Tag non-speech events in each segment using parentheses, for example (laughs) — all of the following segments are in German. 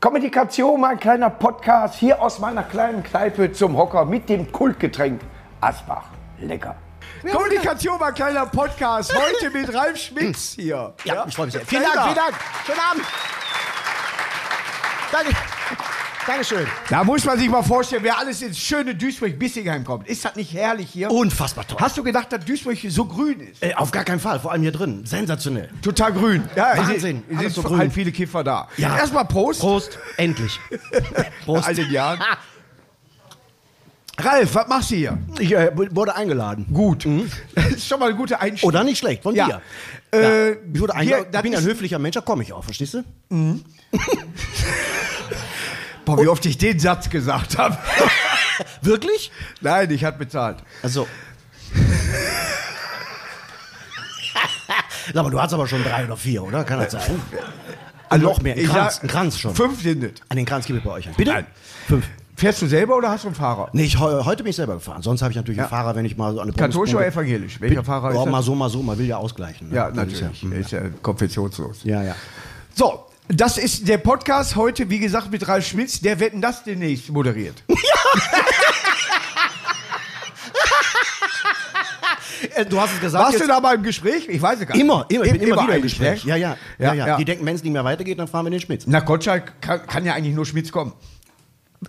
Kommunikation, mein kleiner Podcast hier aus meiner kleinen Kneipe zum Hocker mit dem Kultgetränk Asbach. Lecker. Kommunikation, mein kleiner Podcast. Heute mit Ralf Schmitz hier. Ja, ich freue mich sehr. Vielen Dank, vielen Dank. Schönen Abend. Danke. Dankeschön. Da muss man sich mal vorstellen, wer alles ins schöne Duisburg-Bissingheim kommt. Ist das nicht herrlich hier? Unfassbar toll. Hast du gedacht, dass Duisburg so grün ist? Äh, auf gar keinen Fall, vor allem hier drin. Sensationell. Total grün. Ja, Wahnsinn. Es Alles sind so grün. halt viele Kiffer da. Ja. Erstmal Prost. Prost, endlich. (laughs) Prost. All den Jahren. Ralf, was machst du hier? Ich äh, wurde eingeladen. Gut. Das (laughs) ist schon mal eine gute Einstellung. Oder nicht schlecht, von Ja. dir. Äh, Ich wurde hier, eingeladen. Ich bin ein höflicher Mensch, da komme ich auch, verstehst du? (laughs) Boah, wie oft ich den Satz gesagt habe. (laughs) Wirklich? Nein, ich hatte bezahlt. Also. Sag mal, du hast aber schon drei oder vier, oder? Kann das sein? Also noch mehr. Ein ich Kranz, sag, ein Kranz schon. Fünf sind es. An den Kranz gebe ich bei euch an. Bitte? Nein. Fünf. Fährst du selber oder hast du einen Fahrer? Nee, ich, heu- heute bin ich selber gefahren. Sonst habe ich natürlich einen Fahrer, wenn ich mal so eine Katholisch oder evangelisch? Welcher Fahrer Ja, ist mal das? so, mal so. Man will ja ausgleichen. ne? Ja, Das ist natürlich. Ja, Er ist ja konfessionslos. ja, ja. So, das ist der Podcast heute, wie gesagt, mit Ralf Schmitz. Der Wetten das demnächst moderiert. (laughs) Äh, Du hast es gesagt. Warst jetzt- du da mal im Gespräch? Ich weiß es gar nicht. Immer, immer, ich bin immer, wieder im eigentlich, Gespräch. ne? Ja, ja, ja, Ja, ja, ja. Die denken, wenn es nicht mehr weitergeht, dann fahren wir den Schmitz. Na, Gottschalk kann, kann ja eigentlich nur Schmitz kommen.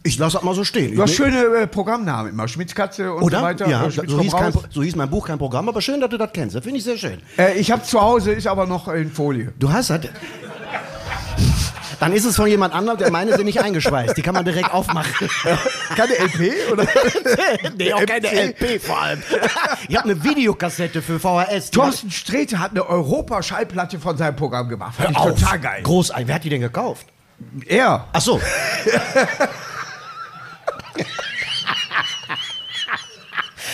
Ich lasse das mal so stehen. Du hast schöne äh, Programmnamen immer. Schmitzkatze und Oder? so weiter. ja, Äh, Schmitz so, hieß kein, raus. so hieß mein Buch, kein Programm, aber schön, dass du das kennst. Das finde ich sehr schön. Äh, ich habe zu Hause, ist aber noch in Folie. Du hast das. Dann ist es von jemand anderem, der meine sind nicht (laughs) eingeschweißt. Die kann man direkt aufmachen. (laughs) Keine LP? Oder? (laughs) nee, auch keine LP vor allem. Ich habe eine Videokassette für VHS. Thorsten Sträter hat eine Europa-Schallplatte von seinem Programm gemacht. Fand ich Hör total geil. Großartig. Wer hat die denn gekauft? Er. Ach so.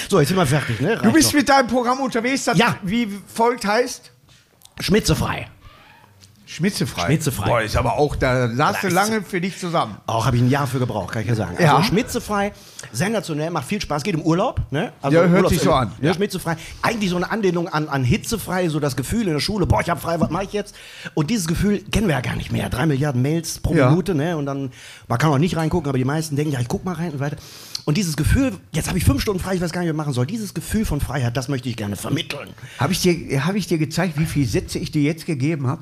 so, jetzt sind wir fertig, ne? Du bist doch. mit deinem Programm unterwegs, das Ja. wie folgt heißt? schmitzefrei. Schmitzefrei. Schmitzefrei. Boah, ist aber auch, da saß du lange für dich zusammen. Auch habe ich ein Jahr für gebraucht, kann ich ja sagen. Ja. Also schmitzefrei, sensationell, macht viel Spaß, geht im Urlaub. Ne? Also Ja, hört sich so an. Ja. Ja. Schmitzefrei. Eigentlich so eine Anlehnung an, an hitzefrei, so das Gefühl in der Schule, boah, ich habe frei, was mache ich jetzt? Und dieses Gefühl kennen wir ja gar nicht mehr. Drei Milliarden Mails pro Ja. Minute, ne? Und dann, man kann auch nicht reingucken, aber die meisten denken, ja, ich guck mal rein und weiter. Und dieses Gefühl, jetzt habe ich fünf Stunden frei, ich weiß gar nicht, was ich machen soll. Dieses Gefühl von Freiheit, das möchte ich gerne vermitteln. Habe ich, dir, hab ich dir gezeigt, wie viele Sätze ich dir jetzt gegeben habe?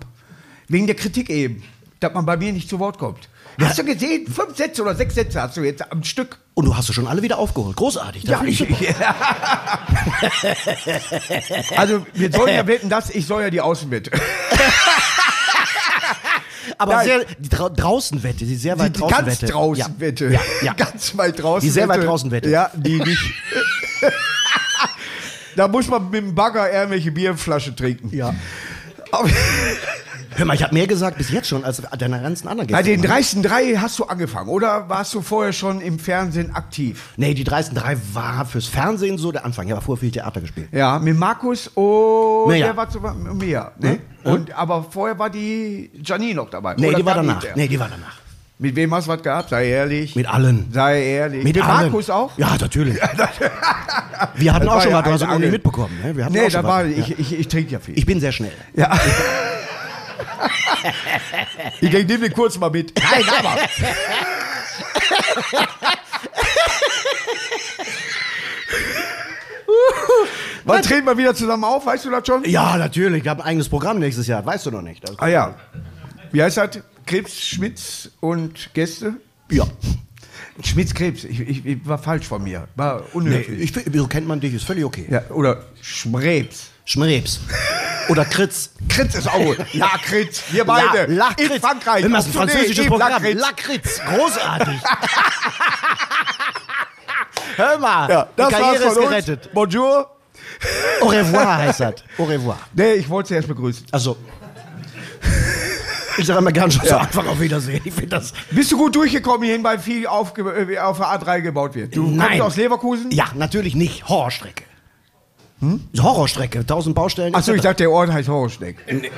Wegen der Kritik eben, dass man bei mir nicht zu Wort kommt. Hast du gesehen? Fünf Sätze oder sechs Sätze hast du jetzt am Stück. Und du hast du schon alle wieder aufgeholt. Großartig. Ja, ich, ich, (laughs) also wir sollen ja wetten, dass ich soll ja die Außenwette. (laughs) Aber Nein. sehr, die Dra Draußenwette, die sehr weit Die draußen ganz Wette. draußen Ja. Wette. Ja, ja. (laughs) Ganz weit draußen Die sehr weit draußen Wette. Ja, die nicht. da muss man mit dem Bagger irgendwelche Bierflaschen trinken. Ja. Hör mal, ich habe mehr gesagt bis jetzt schon als deine ganzen anderen Bei Gäste. den dreisten drei hast du angefangen, oder warst du vorher schon im Fernsehen aktiv? Nee, die dreisten drei war fürs Fernsehen so der Anfang. Ich habe vorher viel Theater gespielt. Ja, mit Markus und Mirja. der war zu Mia. Ne? Und, aber vorher war die Janine noch dabei. Nee, Oder die war danach. Nee, die war danach. Mit wem hast du was gehabt? Sei ehrlich. Mit allen. Sei ehrlich. Mit Mit allen. Markus auch? Ja, natürlich. (laughs) Wir hatten Das auch schon ja mal, du hast es noch nicht mitbekommen. Ne? Wir hatten Nee, auch schon da war, was. ich, ich, ich trinke ja viel. Ich bin sehr schnell. ja. (laughs) ich nimm den kurz mal mit. Nein, aber. (laughs) Wann treten wir wieder zusammen auf? Weißt du das schon? Ja, natürlich. Ich habe ein eigenes Programm nächstes Jahr. Weißt du noch nicht. Das- Ah ja. Wie heißt das? Krebs, Schmitz und Gäste? Ja. Schmitz Krebs. Ich, ich, ich war falsch von mir. War Nee, unhöflich. ich, so kennt man dich, ist völlig okay. ja, oder Schmrebs. Schmrebs. Oder Kritz. Kritz ist auch gut. Lakritz. Wir beide. La Lakritz. In Frankreich. Immer das ist ein französisches Programm. Lakritz. Lakritz. Großartig. (laughs) Hör mal. Ja, das die war's Karriere ist von uns. gerettet. Bonjour. Au revoir heißt das. Au revoir. Nee, ich wollte sie erst begrüßen. Also. Ich sage immer gern schon so einfach auf Wiedersehen. Ich finde das. Bist du gut durchgekommen hierhin, weil viel auf, äh, auf der A3 gebaut wird? Du Nein. kommst aus Leverkusen? Ja, natürlich nicht. Horrorstrecke. Horrorstrecke, tausend Baustellen. Achso, ich dachte, der Ort heißt Horrorschneck. (laughs)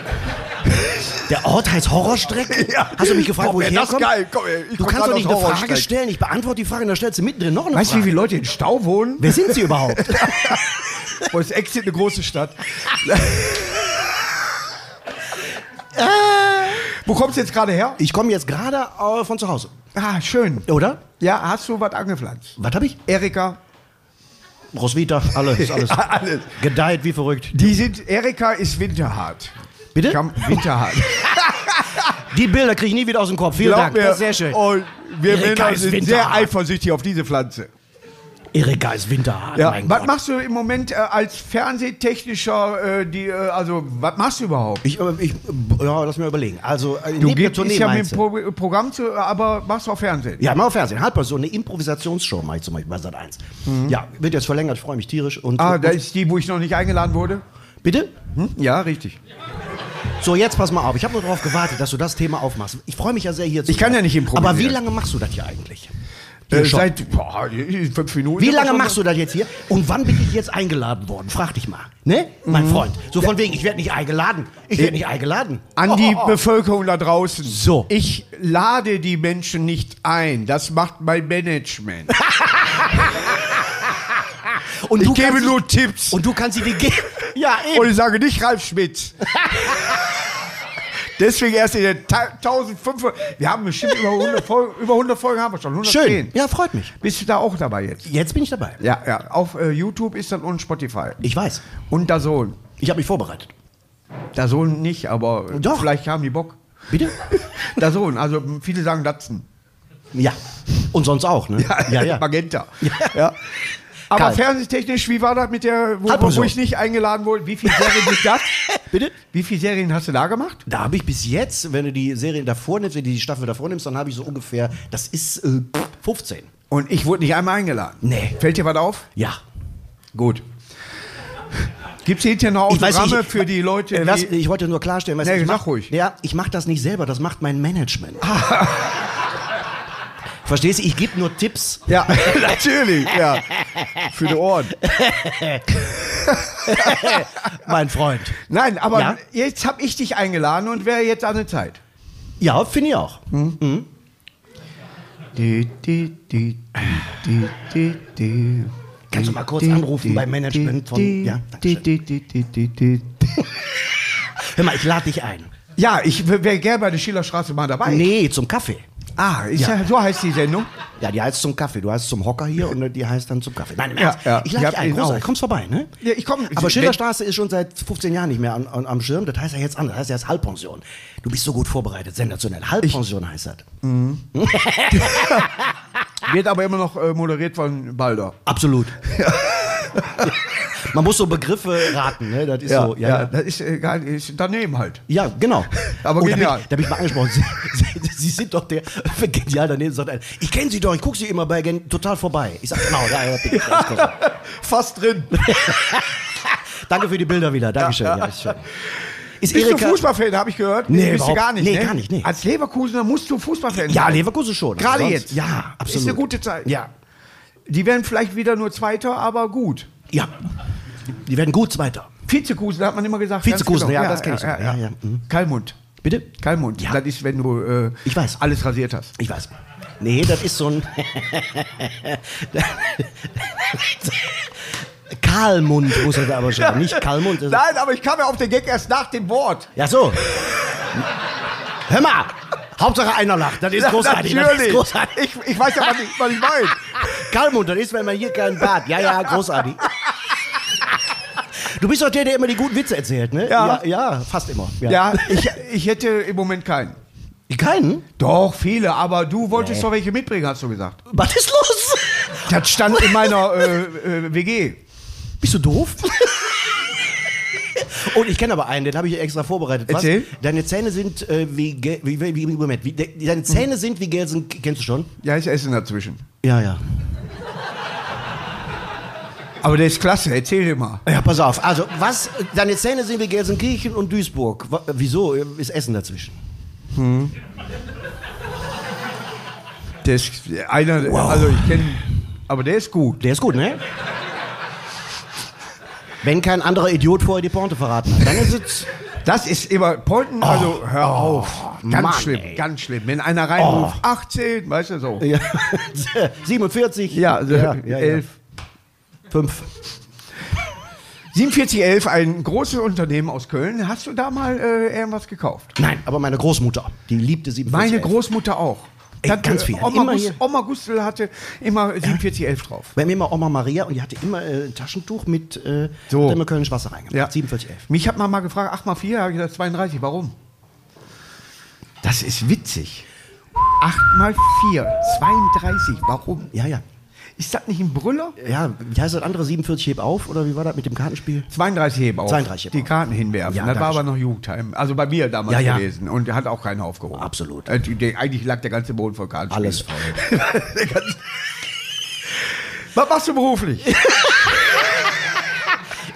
Der Ort heißt Horrorstrecke? (laughs) Hast du mich gefragt, Komm, wo ich wär das herkomme? geil. Komm, ich du kannst doch nicht eine Frage stellen. Ich beantworte die Frage und dann stellst du mittendrin noch eine Weißt du, wie Frage. viele Leute in Stau wohnen? Wer sind sie überhaupt? (laughs) Wo ist Exit eine große Stadt? Wo kommst du jetzt gerade her? Ich komme jetzt gerade äh, von zu Hause. Ah, schön. Oder? Ja, hast du was angepflanzt? Was habe ich? Erika. Roswitha, alles, (laughs) alles. Alles. Gedeiht wie verrückt. Die sind, Erika ist winterhart. Bitte? Kam, winterhart. (laughs) Die Bilder kriege ich nie wieder aus dem Kopf. Vielen Glaub Dank. mir. Das ist sehr schön. Und wir Erika Männer sind sehr eifersüchtig auf diese Pflanze. Erika ist winterhart. Ja. Was Gott. machst du im Moment äh, als Fernsehtechnischer, äh, die, äh, also was machst du überhaupt? Ich, äh, ich, ja, lass mir überlegen. Also, äh, Du gehst ja mit dem? Pro Programm, zu, aber machst du auch Fernsehen. Ja, mal auf Fernsehen. Halt mal so eine Improvisationsshow mache ich zum Beispiel bei Sat 1. Ja, wird jetzt verlängert, ich freue mich tierisch. Und, Mhm. Ah, da ist die, wo ich noch nicht eingeladen wurde. bitte? Hm? Ja, richtig. So, jetzt pass mal auf. Ich habe nur darauf gewartet, dass du das Thema aufmachst. Ich freue mich ja sehr hier zu Ich kann ja nicht improvisieren. Aber wie lange machst du das hier eigentlich? Äh, seit boah, fünf Minuten. Wie lange machst du das jetzt hier? Und wann bin ich jetzt eingeladen worden? Frag dich mal. Ne? Mein Freund. So von wegen, ich werde nicht eingeladen. Ich werde nicht eingeladen. An die Oh. Bevölkerung da draußen. So. Ich lade die Menschen nicht ein. Das macht mein Management. (laughs) Und Ich gebe nur Tipps. Und du kannst sie dir geben. (laughs) Ja, Und eben. ich sage nicht Ralf Schmitz. (laughs) Deswegen erst in ta- 1500. Wir haben bestimmt über 100 Folgen, über 100 Folgen haben wir schon. 110. Schön. Ja, freut mich. Bist du da auch dabei jetzt? Jetzt bin ich dabei. Ja, ja. Auf äh, YouTube ist dann und Spotify. Ich weiß. Und Dazone. Ich habe mich vorbereitet. Dazone nicht, aber Doch. vielleicht haben die Bock. Bitte? (laughs) Dazone, also viele sagen Datsen. Ja. Und sonst auch, ne? Ja, ja. Magenta. Ja. Aber Karl. fernsehtechnisch, wie war das mit der, wo, Halbpension. wo ich nicht eingeladen wurde? Wie viele Serien sind das? (laughs) Bitte? Wie viele Serien hast du da gemacht? Da habe ich bis jetzt, wenn du die Serie davor nimmst, wenn du die Staffel davor nimmst, dann habe ich so ungefähr, das ist äh, 15. Und ich wurde nicht einmal eingeladen. Nee. Fällt dir was auf? Ja. Gut. Gibt es hinterher noch Autogramme für die Leute, Äh, was, die... ich wollte nur klarstellen, was Nee, ich sag mach, ruhig. Ja, ich mache das nicht selber, das macht mein Management. (laughs) Verstehst du? Ich gebe nur Tipps. Ja, (laughs) natürlich, ja. Für die Ohren. (laughs) Mein Freund. Nein, aber Ja? jetzt habe ich dich eingeladen und wäre jetzt an der Zeit. Ja, finde ich auch. Die, die, die, die, die. Kannst du mal kurz anrufen beim Management von- ja. Hör mal, ich lade dich ein. Ja, ich wäre gerne bei der Schillerstraße mal dabei. Nee, zum Kaffee. Ah, ist Ja. ja. so heißt die Sendung. Ja, die heißt zum Kaffee. Du heißt zum Hocker hier und die heißt dann zum Kaffee. Nein, im Ja, Ernst. ja. Ich Ich lade dich ein. Großartig. Kommst vorbei, ne? Ja, ich komm. Aber Schillerstraße ist schon seit 15 Jahren nicht mehr an, an, am Schirm. Das heißt ja jetzt anders. Das heißt ja jetzt Halbpension. Du bist so gut vorbereitet. Sensationell. Halbpension heißt das. (laughs) Wird aber immer noch äh, moderiert von Balder. Absolut. (laughs) Man muss so Begriffe raten, ne? Das ist so. Ja, ja. das ist, äh, ist daneben halt. Ja, genau. (laughs) Aber oh, da bin genial. ich- Da bin ich mal angesprochen. (laughs) Sie, Sie, Sie sind doch der (laughs) genial daneben. Sagt einer, ich kenne Sie doch, ich gucke Sie immer bei Gen total vorbei. Ich sag genau, ja, ja, ganz kurz. Fast drin. Danke für die Bilder wieder. Dankeschön. Ja, ist schön. Ist Bist du Erika- Fußballfan, habe ich gehört? Nee, bist du gar nicht. nee, ne? gar nicht, nee. Als Leverkusener musst du Fußballfan Ja, sein. Leverkusen schon. Gerade Sonst- jetzt. Ja, absolut. Ist eine gute Zeit. Ja. Die werden vielleicht wieder nur Zweiter, aber gut. Ja. Die werden gut Zweiter. Vizekusen hat man immer gesagt. Vizekusen, ganz ja, das kenn ich Ja, ja, Ja, ja, mhm. Kalmund. Bitte? Kalmund. Ja. Das ist, wenn du äh, Ich weiß. alles rasiert hast. Ich weiß. Nee, das ist so ein. (laughs) Karlmund muss er aber schon. (laughs) Nicht Karlmund. das- Nein, aber ich kam ja auf den Gag erst nach dem Wort. Ja, so. Hör mal. Hauptsache einer lacht. Das ist großartig. Das ist Natürlich. großartig. Ich, ich weiß ja, was ich, was ich meine. Karlmund, das ist, wenn man hier keinen Bart. Ja, ja, großartig. Du bist doch der, der immer die guten Witze erzählt, ne? Ja. Ja, ja fast immer. Ja, ich, ich hätte im Moment keinen. Keinen? Doch, viele, aber du wolltest Nee. doch welche mitbringen, hast du gesagt. Was ist los? Das stand in meiner äh, äh, WG. Bist du doof? (laughs) Und ich kenne aber einen, den habe ich extra vorbereitet. Was? Erzähl. Deine Zähne sind äh, wie, wie, wie, wie, Moment, wie, de, deine Zähne sind wie Gelsen, kennst du schon? Ja, ist Essen dazwischen. Ja, ja. Aber der ist klasse, erzähl dir mal. Ja, pass auf. Also, was, deine Zähne sind wie Gelsenkirchen und Duisburg. Wa- wieso? Ist Essen dazwischen? Der ist einer, also ich kenne, aber der ist gut. Der ist gut, ne? Wenn kein anderer Idiot vorher die Pointe verraten hat, dann ist es... Das ist immer Pointen, also hör auf. Ganz Mann, schlimm, ey. ganz schlimm. Wenn einer reinruft, 18, weißt du so. Ja. 47? Ja, also ja, ja, 11. Fünf. 4711, ein großes Unternehmen aus Köln. Hast du da mal äh, irgendwas gekauft? Nein, aber meine Großmutter, die liebte 47. Meine Großmutter auch. Ey, Hat, ganz viel. Oma, Gust. Oma Gustel hatte immer 4711 drauf. Bei mir immer Oma Maria und die hatte immer äh, ein Taschentuch mit äh, So. immer Kölnisch Wasser reingemacht. Ja. 4711. Mich hat man mal gefragt, 8 mal 4, habe ich gesagt 32. Warum? Das ist witzig. 8 mal 4, 32. Warum? Ja, ja. Ist das nicht ein Brüller? Ja, wie heißt das andere? 47 heb auf oder wie war das mit dem Kartenspiel? 32 heben auf. 32 heben Die auf. Karten hinwerfen. Ja, das war aber noch Jugendheim. Also bei mir damals Ja, ja. gewesen. Und hat auch keiner aufgehoben. Absolut. Äh, die, eigentlich lag der ganze Boden voll Karten. Alles faul. (laughs) Was machst du beruflich? (laughs)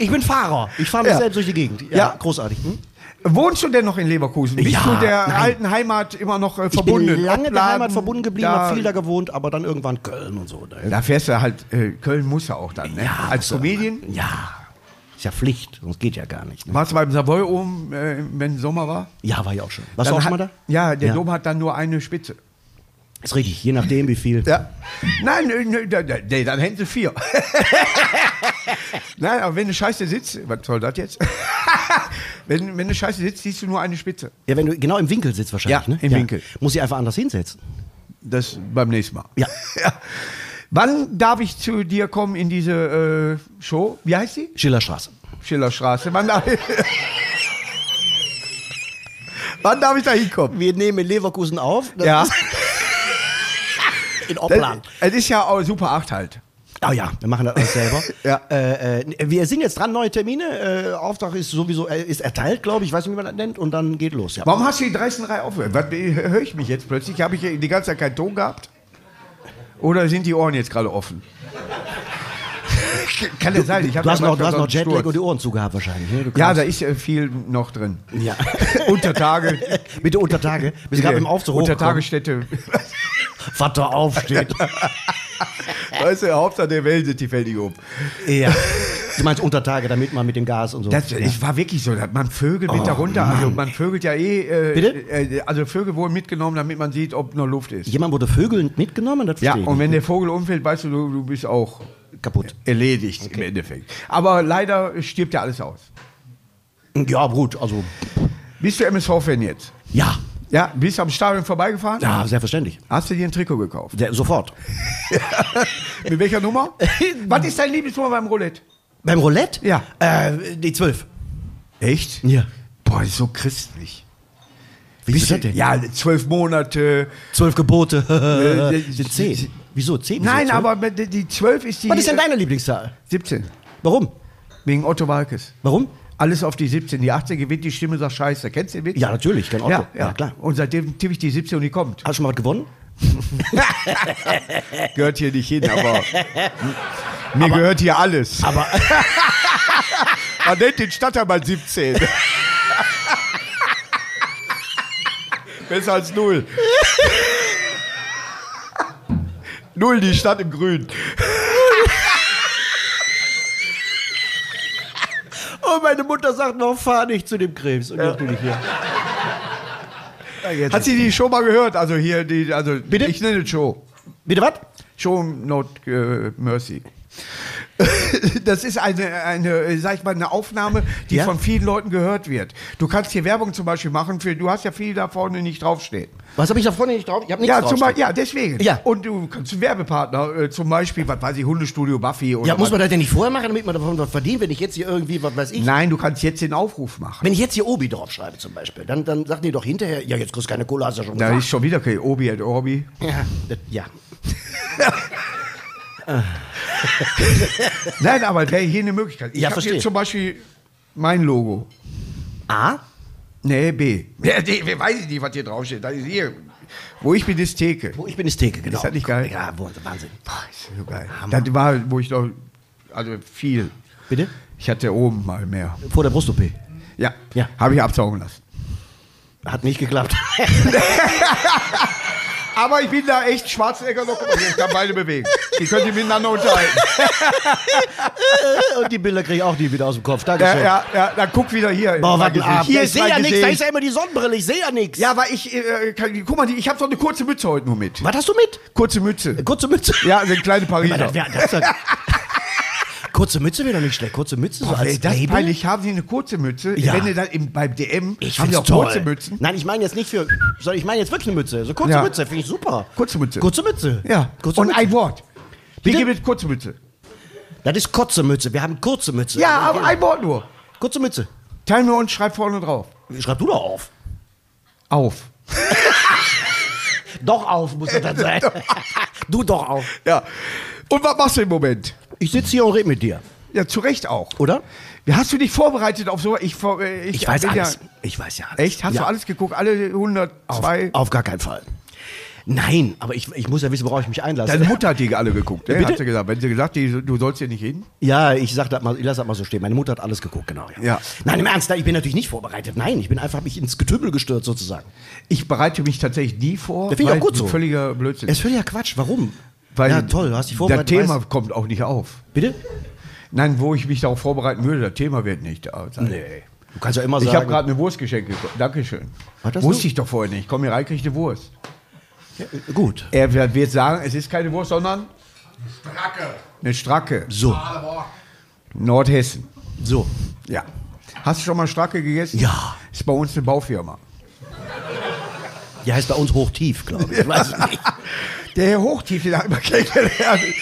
Ich bin Fahrer. Ich fahre mich selbst durch die Gegend. Ja, Ja. großartig. Hm? Wohnst du denn noch in Leverkusen? Bist Ja, du der nein. alten Heimat immer noch äh, Ich verbunden? bin lange der Obladen, Heimat verbunden geblieben, da, habe viel da gewohnt, aber dann irgendwann Köln und so. ne? Da fährst du halt, äh, Köln muss ja auch dann, ne? Ja, Als ja. Comedian. Ja. Ist ja Pflicht, sonst geht ja gar nicht. Ne? Warst du beim Savoy oben, äh, wenn Sommer war? Ja, war ich auch schon. Warst Dann du auch schon mal da? Ja, der Ja. Dom hat dann nur eine Spitze. Ist richtig, je nachdem wie viel. Ja. Nein, nö, da- nee, dann hätten sie vier. (laughs) Nein, aber wenn du scheiße sitzt, was soll das jetzt? (laughs) wenn, wenn du scheiße sitzt, siehst du nur eine Spitze. Ja, wenn du genau im Winkel sitzt wahrscheinlich, Ja, ne? im Winkel. Muss ich einfach anders hinsetzen. Das beim nächsten Mal. Ja. (laughs) ja. Wann darf ich zu dir kommen in diese äh, Show? Wie heißt sie? Schillerstraße. Schillerstraße. Wann darf ich, Wann darf ich da hinkommen? Wir nehmen in Leverkusen auf. Ja. In Oppland. es ist ja auch Super 8 halt. Oh ja, wir machen das alles selber. (laughs) Ja. äh, äh, wir sind jetzt dran, neue Termine. Äh, Auftrag ist sowieso äh, ist erteilt, glaube ich. Ich weiß nicht, wie man das nennt. Und dann geht los. Ja. Warum hast du die 13.3 aufgehört? Was, höre ich mich jetzt plötzlich? Habe ich die ganze Zeit keinen Ton gehabt? Oder sind die Ohren jetzt gerade offen? (laughs) Kann ja sein. Ich Du hast noch, du hast noch Jetlag Sturz. und die Ohren zugehabt wahrscheinlich. Ne? Ja, da ist äh, viel noch drin. ja. (laughs) Untertage. Bitte unter Tage. Bis gerade im Aufzug hochkommen. Vater aufsteht. (laughs) weißt du, Hauptsache der Welt sind die fertig um. ja. Du meinst unter Tage, damit man mit dem Gas und so. Das, Es war wirklich so, man vögelt mit darunter. Also man vögelt ja eh. Äh, Oh, Bitte? Äh, also Vögel wurden mitgenommen, damit man sieht, ob noch Luft ist. Jemand wurde vögelnd mitgenommen, das Ja, und wenn nicht. der Vogel umfällt, weißt du, du, du bist auch kaputt. erledigt im Endeffekt. Aber leider stirbt ja alles aus. Ja, gut, also Bist du MSV-Fan jetzt? ja, Ja, bist du am Stadion vorbeigefahren? ja, selbstverständlich. Hast du dir ein Trikot gekauft? Der, sofort. (laughs) Mit welcher Nummer? (laughs) Was ist dein Lieblingsnummer beim Roulette? Beim Roulette? Ja. Äh, die 12. Echt? Ja. Boah, ist so christlich. Wie ist das denn? Ja, zwölf Monate. Zwölf Gebote. (laughs) Äh, sind zehn. Wieso zehn? Nein, aber die zwölf ist die. Was ist denn deine Lieblingszahl? 17. Warum? Wegen Otto Walkes. Warum? Alles auf die 17. Die 18 gewinnt die Stimme, sagt Scheiße. Kennst du den Witz? Ja, natürlich, Otto. Ja, Ja, ja, klar. Und seitdem tippe ich die 17 und die kommt. Hast du schon mal was gewonnen? (laughs) Gehört hier nicht hin, aber. (laughs) Mir gehört hier alles. Aber (laughs) Man nennt den Stadtteil 17. Besser als null. null, die Stadt im Grün. Oh, meine Mutter sagt noch, fahr nicht zu dem Krebs. Und jetzt bin ich hier. Hat sie die Show mal gehört? Also hier, die, also Bitte? ich nenne es Show. Bitte was? Show Not äh, Mercy. (laughs) Das ist eine, eine, sag ich mal, eine Aufnahme, die Ja? von vielen Leuten gehört wird. Du kannst hier Werbung zum Beispiel machen für, du hast ja viel da vorne nicht draufstehen. Was habe ich da vorne nicht drauf? Ich habe nichts Ja, drauf. zum Beispiel, ja, deswegen. Ja. Und du kannst einen Werbepartner, äh, zum Beispiel, was weiß ich, Hundestudio Buffy oder Ja, muss man das denn nicht vorher machen, damit man davon was verdient, wenn ich jetzt hier irgendwie, was weiß ich, Nein, du kannst jetzt den Aufruf machen. wenn ich jetzt hier Obi draufschreibe zum Beispiel, dann, dann sagen die doch hinterher, ja, jetzt kriegst du keine Kohle, hast du schon Da gesagt. ist schon wieder kein Obi und Orbi. Ja, das, ja. (laughs) (laughs) Nein, aber wäre hier eine Möglichkeit. Ich Ja, hab verstehe. hier zum Beispiel mein Logo. A? Nee, B. Ja, D, wer weiß ich nicht, was hier draufsteht. Das ist hier. Wo ich bin, ist Theke. Wo ich bin, ist Theke, genau. Ist das nicht geil? Ja, wo- Wahnsinn. Boah, ist so geil. Das war, wo ich noch, also viel. Bitte? Ich hatte oben mal mehr. Vor der Brust-OP. Ja, Ja. habe ich absaugen lassen. Hat nicht geklappt. (laughs) (laughs) Aber ich bin da echt Schwarzenegger noch. Ich kann beide bewegen. Die können sich miteinander unterhalten. Und die Bilder kriege ich auch nie wieder aus dem Kopf. Ja, Dankeschön. ja, ja, dann guck wieder hier. Boah, was ein. Hier Ich sehe ja nichts, da ist ja immer die Sonnenbrille, ich sehe ja nichts. Ja, aber ich, äh, kann, guck mal, ich habe so eine kurze Mütze heute nur mit. Was hast du mit? Kurze Mütze. Kurze Mütze. Ja, so eine kleine Pariser. Das wär, das ja- kurze Mütze wäre doch nicht schlecht. Kurze Mütze so Boah, als ey, das Label. peinlich. Haben Sie eine kurze Mütze? Ja. Wenn ihr dann im, beim DM Ich haben auch toll. kurze Mützen. Nein, ich meine jetzt nicht für, sondern ich meine jetzt wirklich eine Mütze. So kurze Ja. Mütze, finde ich super. Kurze Mütze. Kurze Mütze. Ja. Kurze Und Mütze. ein Wort. Wie Bitte? gibt es kurze Mütze? Das ist kurze Mütze. Wir haben kurze Mütze. Ja, aber ein Wort nur. Kurze Mütze. Teilen wir uns, schreib vorne drauf. Schreib du doch auf. Auf. (laughs) Doch auf, muss das dann (laughs) sein. du doch auf. Ja. Und was machst du im Moment? Ich sitze hier und rede mit dir. Ja, zu Recht auch. Oder? Hast du dich vorbereitet auf so? Ich, äh, Ich weiß bin alles. Ja, Ich weiß ja alles. echt? Hast ja. du alles geguckt? Alle 102? Auf, auf gar keinen Fall. Nein, aber ich, ich muss ja wissen, worauf ich mich einlasse. Deine Mutter hat die alle geguckt. Ne? Bitte? Hat sie gesagt. Wenn sie gesagt, die, du sollst hier nicht hin. Ja, ich sag das mal, ich lass das mal so stehen. Meine Mutter hat alles geguckt, genau. Ja. Ja. Nein, im Ernst, ich bin natürlich nicht vorbereitet. Nein, ich bin einfach mich ins Getümmel gestürzt sozusagen. Ich bereite mich tatsächlich nie vor. Das finde ich auch gut so. Völliger Blödsinn. Es ist völliger Quatsch. Warum? Weil ja, toll, du hast dich Das vorbereitet. Thema weißt- kommt auch nicht auf. Bitte? Nein, wo ich mich darauf vorbereiten würde, das Thema wird nicht da. Nee. Du kannst ja immer Ich sagen. habe gerade eine Wurst geschenkt bekommen. Dankeschön. Das Wusste so? ich doch vorher nicht. Komm hier rein, krieg eine Wurst. Gut. Er wird wird sagen, es ist keine Wurst, sondern eine Stracke. So. Nordhessen. So. Ja. Hast du schon mal Stracke gegessen? Ja. Ist bei uns eine Baufirma. Die heißt bei uns hochtief, glaube ich. Ich weiß es nicht. (laughs) Der Herr Hochtief, den hat immer kennengelernt. (laughs)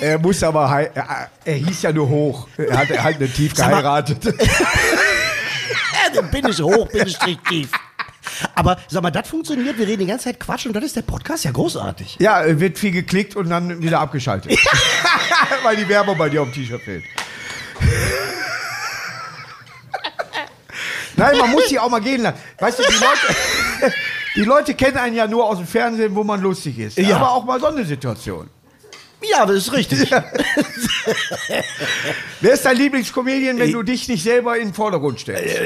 Er muss aber, hei- er, er hieß ja nur hoch. Er hat halt eine Tief Sag mal- geheiratet. (laughs) Ja, dann bin ich hoch, bin ich tief. Aber sag mal, das funktioniert. Wir reden die ganze Zeit Quatsch und das ist der Podcast ja großartig. Ja, äh, wird viel geklickt und dann wieder abgeschaltet. (laughs) Weil die Werbung bei dir auf dem T-Shirt fehlt. Nein, man muss sie auch mal gehen lassen. Weißt du, die Leute, die Leute kennen einen ja nur aus dem Fernsehen, wo man lustig ist. Ja. Aber auch mal so eine Situation. Ja, das ist richtig. (laughs) Wer ist dein Lieblingscomedian, wenn du dich nicht selber in den Vordergrund stellst?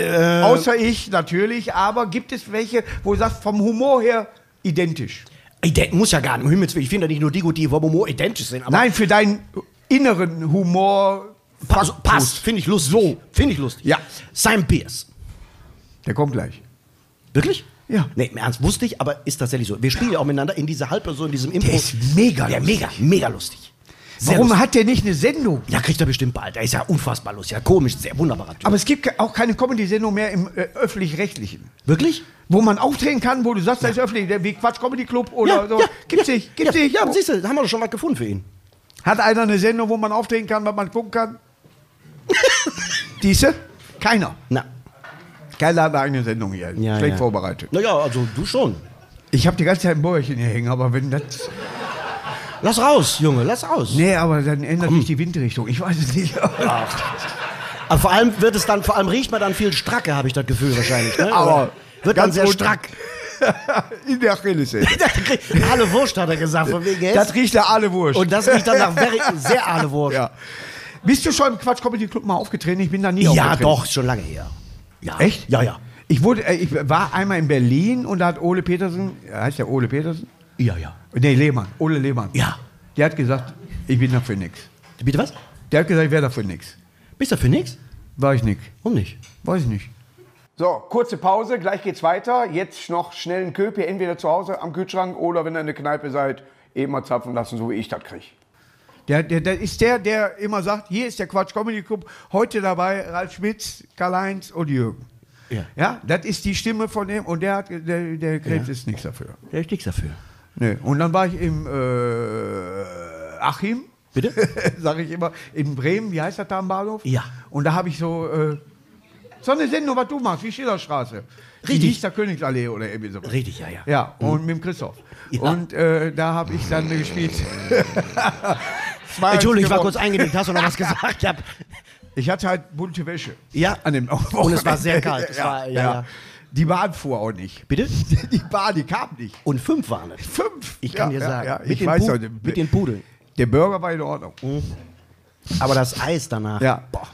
Außer ich natürlich, aber gibt es welche, wo du sagst, vom Humor her identisch? Ident muss ja gar nicht. um Himmels Willen. Ich finde ja nicht nur die, die vom Humor identisch sind. Nein, für deinen inneren Humor. pass, passt. Finde ich lustig. So. Finde ich lustig. Ja. Simon Pierce. Der kommt gleich. Wirklich? Ja. Nee, im Ernst wusste ich, aber ist tatsächlich so. Wir spielen ja auch miteinander in dieser Halbperson, in diesem Impro. Der ist mega Ja, lustig. mega, mega lustig. Sehr Warum lustig. hat der nicht eine Sendung? Ja, kriegt er bestimmt bald. Er ist ja unfassbar lustig. Ja, komisch, sehr wunderbarer Typ. Aber es gibt auch keine Comedy-Sendung mehr im äh, öffentlich-rechtlichen. Wirklich? Wo man auftreten kann, wo du sagst, das ist öffentlich, der- wie Quatsch Comedy Club oder so. Gibt's ja, nicht, gibt's ja, nicht. Ja, siehst du, da haben wir doch schon was gefunden für ihn. Hat einer eine Sendung, wo man auftreten kann, was man gucken kann? (laughs) Diese? Keiner. Na. Keiner hat eine eigene Sendung hier. Ja, Schlecht ja. vorbereitet. Naja, also du schon. Ich habe die ganze Zeit ein Bäuerchen hier hängen, aber wenn das. Lass raus, Junge, lass raus. Nee, aber dann ändert sich die Windrichtung. Ich weiß es nicht. Aber vor allem wird es dann, vor allem riecht man dann viel stracke, habe ich das Gefühl wahrscheinlich. Ne? Aber Oder wird dann ganz sehr strack. (laughs) In der Achillessehne. (laughs) Alle Wurst hat er gesagt, von wegen Das riecht nach alle Wurst. Und das riecht dann nach very, sehr alle Wurst. ja. Bist du schon im Quatsch Comedy Club mal aufgetreten? Ich bin da nie Ja, aufgetreten. doch, schon lange her. Ja. Echt? Ja, ja. Ich, wurde, äh, ich war einmal in Berlin und da hat Ole Petersen, er heißt ja Ole Petersen? Ja, ja. Nee, Lehmann, Ole Lehmann. Ja. Der hat gesagt, ich bin dafür nix. Bitte was? Der hat gesagt, ich wäre dafür nix. Bist du für nix? War ich nicht. Warum nicht? Weiß ich nicht. So, kurze Pause, gleich geht's weiter. Jetzt noch schnell einen Köpi, entweder zu Hause am Kühlschrank oder wenn ihr in der Kneipe seid, eben mal zapfen lassen, so wie ich das kriege. Der, der, der ist der, der immer sagt, hier ist der Quatsch Comedy Club, heute dabei Ralf Schmitz, Karl-Heinz und Jürgen. Ja. Ja, das ist die Stimme von dem und der, hat, der, der Krebs ist nichts dafür. Der ist nichts dafür. Nee. Und dann war ich im äh, Achim. Bitte? (laughs) Sag ich immer. In Bremen, wie heißt das da am Bahnhof? Ja. Und da habe ich so, äh, so eine Sendung, was du machst, wie Schillerstraße. Die Richtig. da Königsallee oder irgendwie so. Richtig, ja, ja. Ja, und mit dem Christoph. Ja. Und äh, da habe ich dann gespielt. (laughs) Entschuldigung, ich war kurz eingenickt. Hast du noch was (laughs) gesagt? Ich hab, Ich hatte halt bunte Wäsche. Ja. An dem Und es war sehr kalt. Es war- ja, ja. Die Bahn fuhr auch nicht. Bitte? (laughs) Die Bahn, die kam nicht. Und fünf waren es. Fünf. Ich kann dir sagen. Mit, ich den weiß Pu- heute. mit den Pudeln. Der Burger war in Ordnung. Aber das Eis danach. Ja. Boah.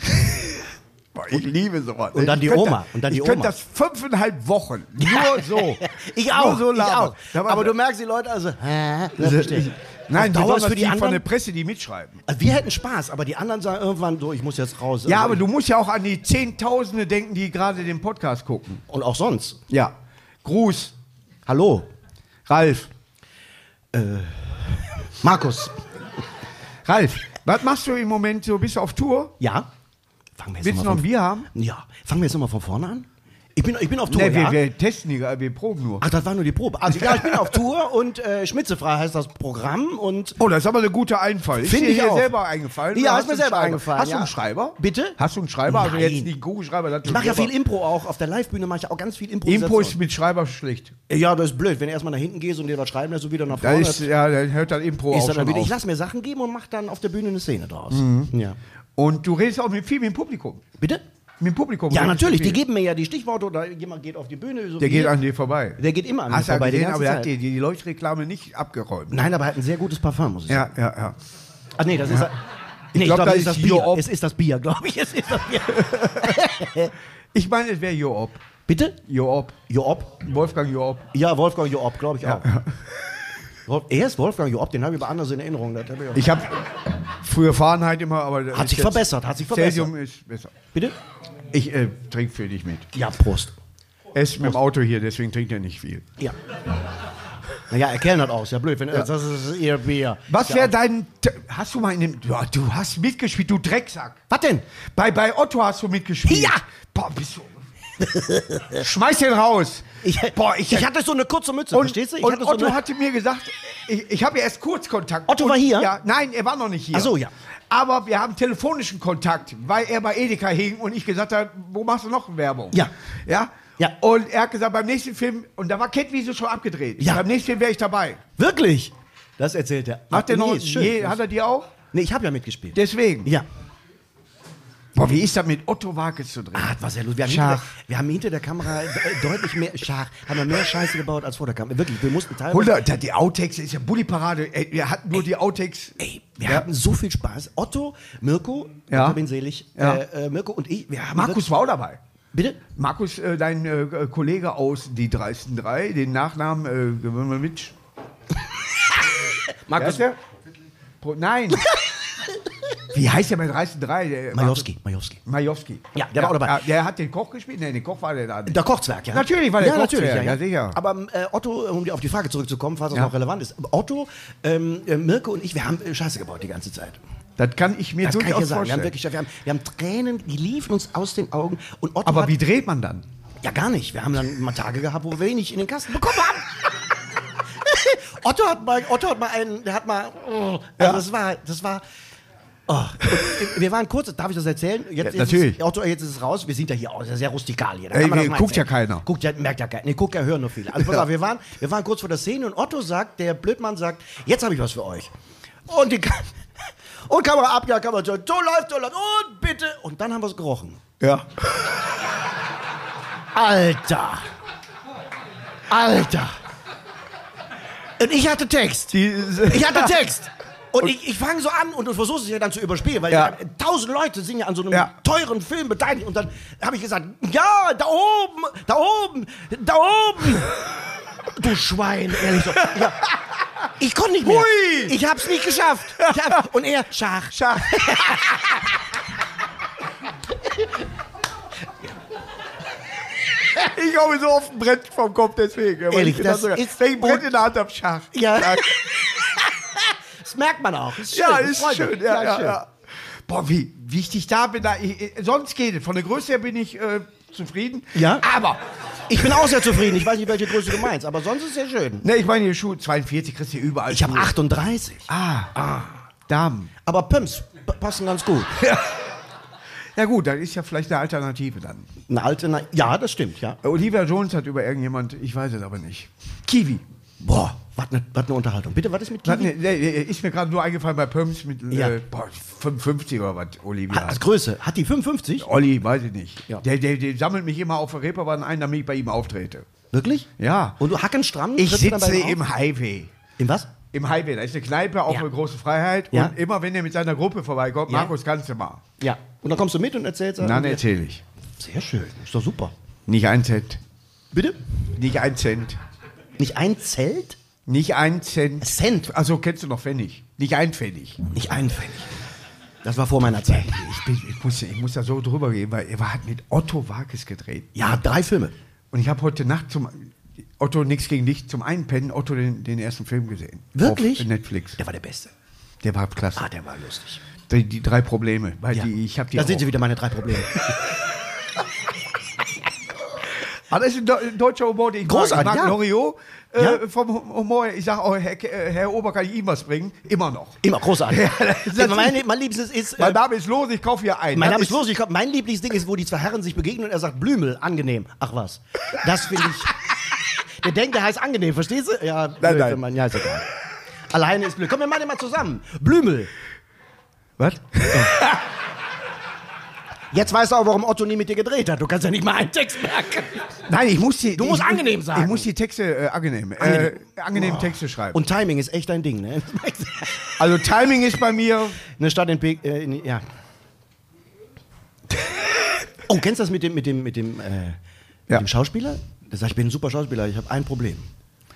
(laughs) Boah, ich liebe sowas. Und dann Ich die könnte Oma. das- Und dann die ich könnte Oma. das fünfeinhalb Wochen. Nur so. Ich auch. Nur so ich labern. auch. Da war- Aber du merkst die Leute also. Hä? Ja, verstehe ich. Nein, Dauer ist für die, die von der anderen. Presse, die mitschreiben. Also wir hätten Spaß, aber die anderen sagen irgendwann so, ich muss jetzt raus. Ja, aber du musst ja auch an die Zehntausende denken, die gerade den Podcast gucken. Und auch sonst. Ja. Gruß, Hallo, Ralf. Markus. Ralf, Was machst du im Moment so? Bist du auf Tour? Ja. Fangen wir jetzt Willst du noch ein Bier haben? Ja. Fangen wir jetzt nochmal von vorne an? Ich bin, ich bin auf Tour, Nee, wir, ja? wir testen die, wir proben nur. Ach, das war nur die Probe. Also (laughs) ja, ich bin auf Tour und äh, Schmitzefrei heißt das Programm und Oh, das ist aber ein guter Einfall. Finde dir ich hier auch. selber eingefallen? Ja, ist mir du selber Schreiber? eingefallen, Hast du ja. einen Schreiber? Bitte? Hast du einen Schreiber? Also Nein. jetzt nicht Kugelschreiber. ich du mache ja viel Impro auch. Auf der Live-Bühne mache ich auch ganz viel Improvisation. Impro ist mit Schreiber schlecht. Ja, das ist blöd. Wenn du erstmal nach hinten gehst und dir was schreiben lässt und wieder nach vorne, ist, ja, dann hört dann Impro ist auch dann wieder. Ich auf. lasse mir Sachen geben und mache dann auf der Bühne eine Szene draus. Ja. Und du redest auch mit viel mit dem Publikum. Bitte? Mit dem Publikum. Ja, natürlich. Die geben mir ja die Stichworte oder jemand geht auf die Bühne. So Der geht hier. an dir vorbei. Der geht immer an mir Hast ja vorbei, gesehen, aber der hat die, die Leuchtreklame nicht abgeräumt. Nein, aber er hat ein sehr gutes Parfum, muss ich sagen. Ja, ja, ja. Ach nee, das ist. Nee, ich glaub, glaube, da das ist ist das Bier. Es ist das Bier, glaube ich. Es ist das Bier. (laughs) Ich meine, es wäre Joop. Bitte? Joop. Joop? Wolfgang Joop. Ja, Wolfgang Joop, glaube ich auch. Wolf- Er ist Wolfgang Joop, den habe ich aber anders in Erinnerung. Hab ich auch- Ich habe früher Fahrenheit immer, aber. Hat ist sich verbessert, hat sich verbessert. Cäsium ist besser. Bitte? Ich äh, trinke für dich mit. Ja, Prost. Er ist mit dem Auto hier, deswegen trinkt er nicht viel. Ja. Naja, er kellnert aus, ja blöd. Wenn, Das ist ihr Bier. Was ja. wäre dein. Hast du mal in dem. Ja, du hast mitgespielt, du Drecksack. Was denn? Bei, bei Otto hast du mitgespielt. Ja! Boah, bist du. Schmeiß den raus. Ich, Boah, ich, ich hatte so eine kurze Mütze, und, verstehst du? Ich und hatte so Otto eine, hatte mir gesagt, ich, ich habe ja erst kurz Kontakt. Otto war hier? Ja, nein, er war noch nicht hier. Ach so, ja. Aber wir haben telefonischen Kontakt, weil er bei Edeka hing und ich gesagt habe, wo machst du noch Werbung? Ja. Ja? Ja. Und er hat gesagt, beim nächsten Film, und da war Catwiese schon abgedreht. Ja. Beim nächsten Film wäre ich dabei. Wirklich? Das erzählt er. Hat er noch, Nee, je, hat er die auch? nee, ich habe ja mitgespielt. Deswegen. Ja. Boah, wie ist das mit Otto Wakes zu drehen? Ah, das war sehr lustig. Wir haben, hinter der, wir haben hinter der Kamera de- deutlich mehr Schach, haben wir mehr Scheiße gebaut als vor der Kamera. Wirklich, wir mussten teilweise. 100, da- die Outtakes ist ja Bulli-Parade. Ey, Wir hatten nur die Outtakes. Ey, wir Ja. hatten so viel Spaß. Otto, Mirko, Ja. Gott bin selig, Ja. äh, äh, Mirko und ich, Markus war auch dabei. Bitte? Markus, äh, dein äh, Kollege aus Die dreisten drei, den Nachnamen äh. (laughs) Markus der? Pro, nein. (laughs) Wie heißt der bei dreisten drei? Der- Majowski, Majowski. Majowski. Ja, der war auch dabei. Ja, der hat den Koch gespielt? Nein, den Koch war der da. Der Kochzwerg, ja. Natürlich war der ja, Kochzwerg, natürlich, ja, sicher. Aber äh, Otto, um auf die Frage zurückzukommen, falls das Ja. noch relevant ist. Otto, ähm, äh, Mirko und ich, wir haben äh, Scheiße gebaut die ganze Zeit. Das kann ich mir Das kann ich durchaus dir sagen. Wir haben, wirklich, wir, haben, wir haben Tränen, die liefen uns aus den Augen. Und Otto Aber wie dreht man dann? Ja, gar nicht. Wir haben dann mal Tage gehabt, wo wir wenig in den Kasten bekommen haben. (laughs) Otto hat mal, Otto hat mal einen, der hat mal, oh, also das war, das war, oh. Wir waren kurz, darf ich das erzählen? Jetzt, Ja, jetzt natürlich. Ist, Otto, jetzt ist es raus, wir sind ja hier auch sehr rustikal hier. Ey, mal guckt ja keiner. Guckt ja, merkt ja keiner. Nee, guckt ja, hören nur viele. Also pass auf, wir waren, wir waren kurz vor der Szene und Otto sagt, der Blödmann sagt, jetzt habe ich was für euch. Und die, (laughs) und Kamera ab, ja, Kamera, so läuft, so läuft, und bitte. Und dann haben wir es gerochen. Ja. Alter! Alter! Und ich hatte Text. Ich hatte Text. Und, ich, ich fange so an und du versuchst es ja dann zu überspielen, weil Ja. tausend Leute sind ja an so einem Ja. teuren Film beteiligt. Und dann habe ich gesagt, ja, da oben, da oben, da oben. Du Schwein, ehrlich so. Ja. Ich konnte nicht mehr. Hui. Ich hab's nicht geschafft. Hab, und er, Schach. Schach. Ich habe so auf ein Brett vom Kopf, deswegen. Ehrlich, ich das sogar- ist Wenn ich ein Brett in der Hand habe, Schach. Ja. Schach. (laughs) Das merkt man auch. Ist schön, Ja, ist schön. mich. Ja, ja, schön. ja. Boah, wie wichtig da bin. Da, ich, sonst geht es. Von der Größe her bin ich äh, zufrieden. Ja? Aber, Ich bin auch sehr zufrieden. Ich weiß nicht, welche Größe du meinst, aber sonst ist es sehr schön. ne, ich meine, die Schuhe 42 kriegst du überall. Ich habe Schuhe. 38. Ah, ah, Damen. Aber Pumps p- passen ganz gut. (laughs) Ja gut, das ist ja vielleicht eine Alternative dann. Eine alte, na, ja, das stimmt, ja. Olivia Jones hat über irgendjemand, ich weiß es aber nicht. Kiwi. Boah, was eine ne Unterhaltung. Bitte, was ist mit Kiwi? ne, ne, ist mir gerade nur eingefallen bei Pumps mit Ja. äh, boah, 55 oder was, Olivia. Hat, als Größe. Hat die 55? Olli, weiß ich nicht. Ja. Der, der, der sammelt mich immer auf der Reeperbahn ein, damit ich bei ihm auftrete. Wirklich? Ja. Und du hackenstramm? Ich sitze im? Highway. Im was? Im Highway, da ist eine Kneipe auf Ja. eine große Freiheit. Ja. Und immer wenn er mit seiner Gruppe vorbeikommt, Ja. Markus, kannst du mal. Ja. Und dann kommst du mit und erzählst Dann erzähle ich. Sehr schön. Ist doch super. Nicht ein Cent. Bitte? Nicht ein Cent. Nicht ein Zelt? Nicht ein Cent. Cent. Also kennst du noch Pfennig. Nicht ein Pfennig. Nicht ein Pfennig. Das war vor meiner Zeit. Ich, bin, ich, muss, ich muss da so drüber gehen, weil er hat mit Otto Wakes gedreht. Ja, drei Filme. Und ich habe heute Nacht zum Otto nichts gegen dich zum Einpennen Otto den, den ersten Film gesehen. Wirklich? Auf Netflix. Der war der Beste. Der war klasse. Ah, der war lustig. Die, die drei Probleme. Weil Ja. die, ich hab die Da auch. sehen Sie wieder meine drei Probleme. (laughs) Ah, das ist ein, Deu- ein deutscher Humor, den ich Großartig, mag. Ich mag ja. Loriot äh, Ja. vom Humor. Ich sage auch, Herr, äh, Herr Ober, kann ich ihm was bringen? Immer noch. Immer großartig. (laughs) das ist- mein, mein Liebstes ist. Mein Äh, Name ist los, ich kaufe hier ein. mein Das Name ist los. Ich glaub, mein Lieblingsding ist, wo die zwei Herren sich begegnen und er sagt Blümel, angenehm. Ach was. Das finde ich. (laughs) der denkt, der heißt angenehm, verstehst du? Ja, blöd, nein. wenn Man, ja, ist egal. Alleine ist blöd. Komm, wir machen den mal zusammen. Blümel. Was? (laughs) Jetzt weißt du auch, warum Otto nie mit dir gedreht hat. Du kannst ja nicht mal einen Text merken. Nein, ich muss die. Du musst ich, angenehm sagen. Ich muss die Texte äh, angenehm, äh, angenehm Texte schreiben. Und Timing ist echt dein Ding, ne? (laughs) also Timing ist bei mir. Eine Stadt in, Pe äh, in ja. Oh, kennst du das mit dem, mit dem, mit dem, äh, mit Ja. dem Schauspieler? Der sagt, ich bin ein super Schauspieler, ich habe ein Problem.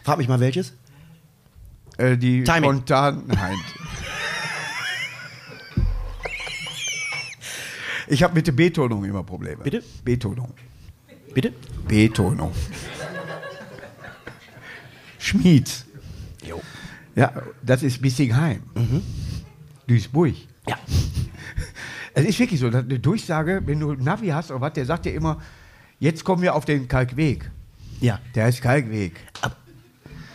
Frag mich mal welches. Äh, die Timing. Spontanheit. Ich habe mit der Betonung immer Probleme. Bitte? Betonung. Bitte? Betonung. Schmieds. Jo. Ja, das ist Bissingheim. Duisburg. Ja. Es ist wirklich so, dass eine Durchsage, wenn du Navi hast oder was, der sagt dir immer, jetzt kommen wir auf den Kalkweg. Ja. Der heißt Kalkweg.